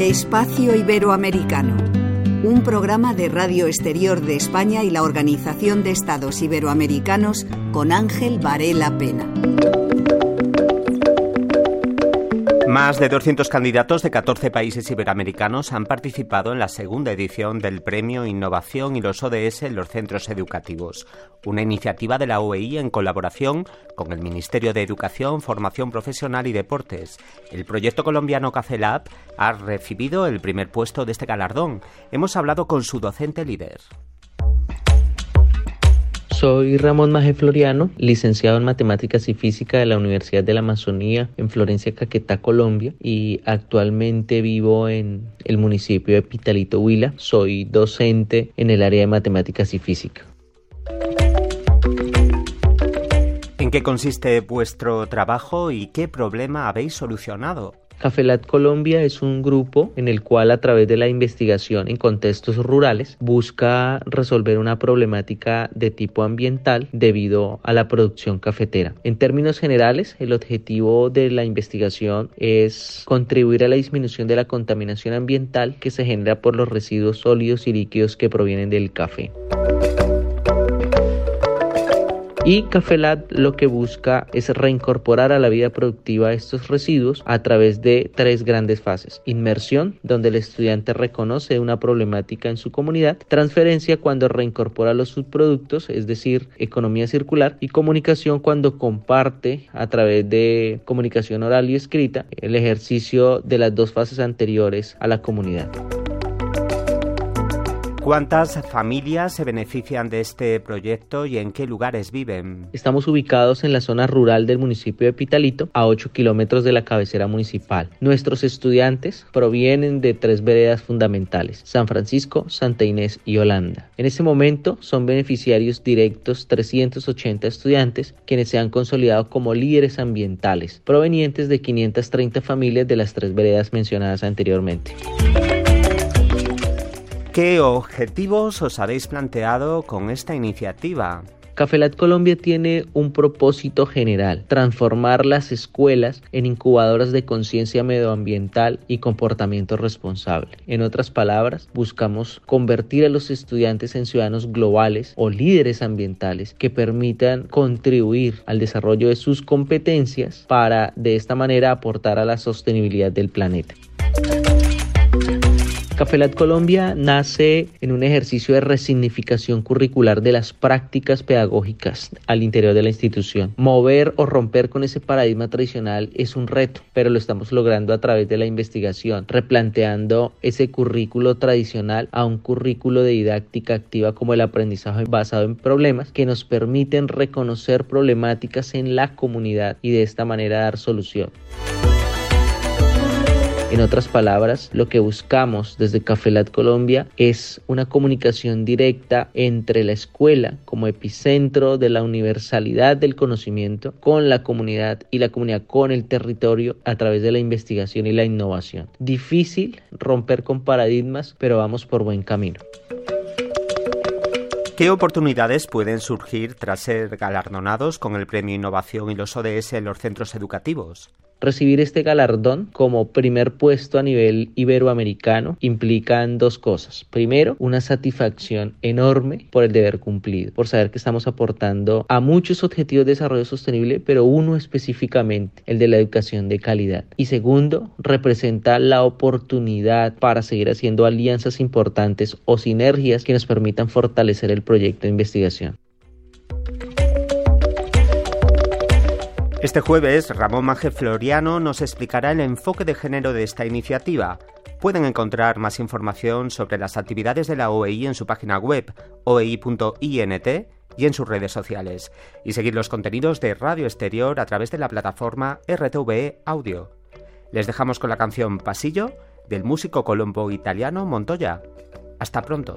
Espacio Iberoamericano, un programa de Radio Exterior de España y la Organización de Estados Iberoamericanos con Ángel Varela Pena. Más de 200 candidatos de 14 países iberoamericanos han participado en la segunda edición del Premio Innovación y los ODS en los centros educativos, una iniciativa de la OEI en colaboración con el Ministerio de Educación, Formación Profesional y Deportes. El proyecto colombiano CACELAB ha recibido el primer puesto de este galardón. Hemos hablado con su docente líder. Soy Ramón Maje Floriano, licenciado en Matemáticas y Física de la Universidad de la Amazonía en Florencia, Caquetá, Colombia, y actualmente vivo en el municipio de Pitalito, Huila. Soy docente en el área de Matemáticas y Física. ¿En qué consiste vuestro trabajo y qué problema habéis solucionado? Cafelat Colombia es un grupo en el cual a través de la investigación en contextos rurales busca resolver una problemática de tipo ambiental debido a la producción cafetera. En términos generales, el objetivo de la investigación es contribuir a la disminución de la contaminación ambiental que se genera por los residuos sólidos y líquidos que provienen del café. Y Cafelat lo que busca es reincorporar a la vida productiva estos residuos a través de tres grandes fases. Inmersión, donde el estudiante reconoce una problemática en su comunidad. Transferencia, cuando reincorpora los subproductos, es decir, economía circular. Y comunicación, cuando comparte a través de comunicación oral y escrita el ejercicio de las dos fases anteriores a la comunidad. ¿Cuántas familias se benefician de este proyecto y en qué lugares viven? Estamos ubicados en la zona rural del municipio de Pitalito, a 8 kilómetros de la cabecera municipal. Nuestros estudiantes provienen de tres veredas fundamentales, San Francisco, Santa Inés y Holanda. En este momento son beneficiarios directos 380 estudiantes, quienes se han consolidado como líderes ambientales, provenientes de 530 familias de las tres veredas mencionadas anteriormente. ¿Qué objetivos os habéis planteado con esta iniciativa? Cafelat Colombia tiene un propósito general, transformar las escuelas en incubadoras de conciencia medioambiental y comportamiento responsable. En otras palabras, buscamos convertir a los estudiantes en ciudadanos globales o líderes ambientales que permitan contribuir al desarrollo de sus competencias para de esta manera aportar a la sostenibilidad del planeta. Cafelat Colombia nace en un ejercicio de resignificación curricular de las prácticas pedagógicas al interior de la institución. Mover o romper con ese paradigma tradicional es un reto, pero lo estamos logrando a través de la investigación, replanteando ese currículo tradicional a un currículo de didáctica activa como el aprendizaje basado en problemas que nos permiten reconocer problemáticas en la comunidad y de esta manera dar solución. En otras palabras, lo que buscamos desde Cafelat Colombia es una comunicación directa entre la escuela como epicentro de la universalidad del conocimiento con la comunidad y la comunidad con el territorio a través de la investigación y la innovación. Difícil romper con paradigmas, pero vamos por buen camino. ¿Qué oportunidades pueden surgir tras ser galardonados con el Premio Innovación y los ODS en los centros educativos? Recibir este galardón como primer puesto a nivel iberoamericano implican dos cosas. Primero, una satisfacción enorme por el deber cumplido, por saber que estamos aportando a muchos objetivos de desarrollo sostenible, pero uno específicamente, el de la educación de calidad. Y segundo, representa la oportunidad para seguir haciendo alianzas importantes o sinergias que nos permitan fortalecer el proyecto de investigación. Este jueves, Ramón Maje Floriano nos explicará el enfoque de género de esta iniciativa. Pueden encontrar más información sobre las actividades de la OEI en su página web oei.int y en sus redes sociales, y seguir los contenidos de Radio Exterior a través de la plataforma RTVE Audio. Les dejamos con la canción Pasillo del músico colombo italiano Montoya. Hasta pronto.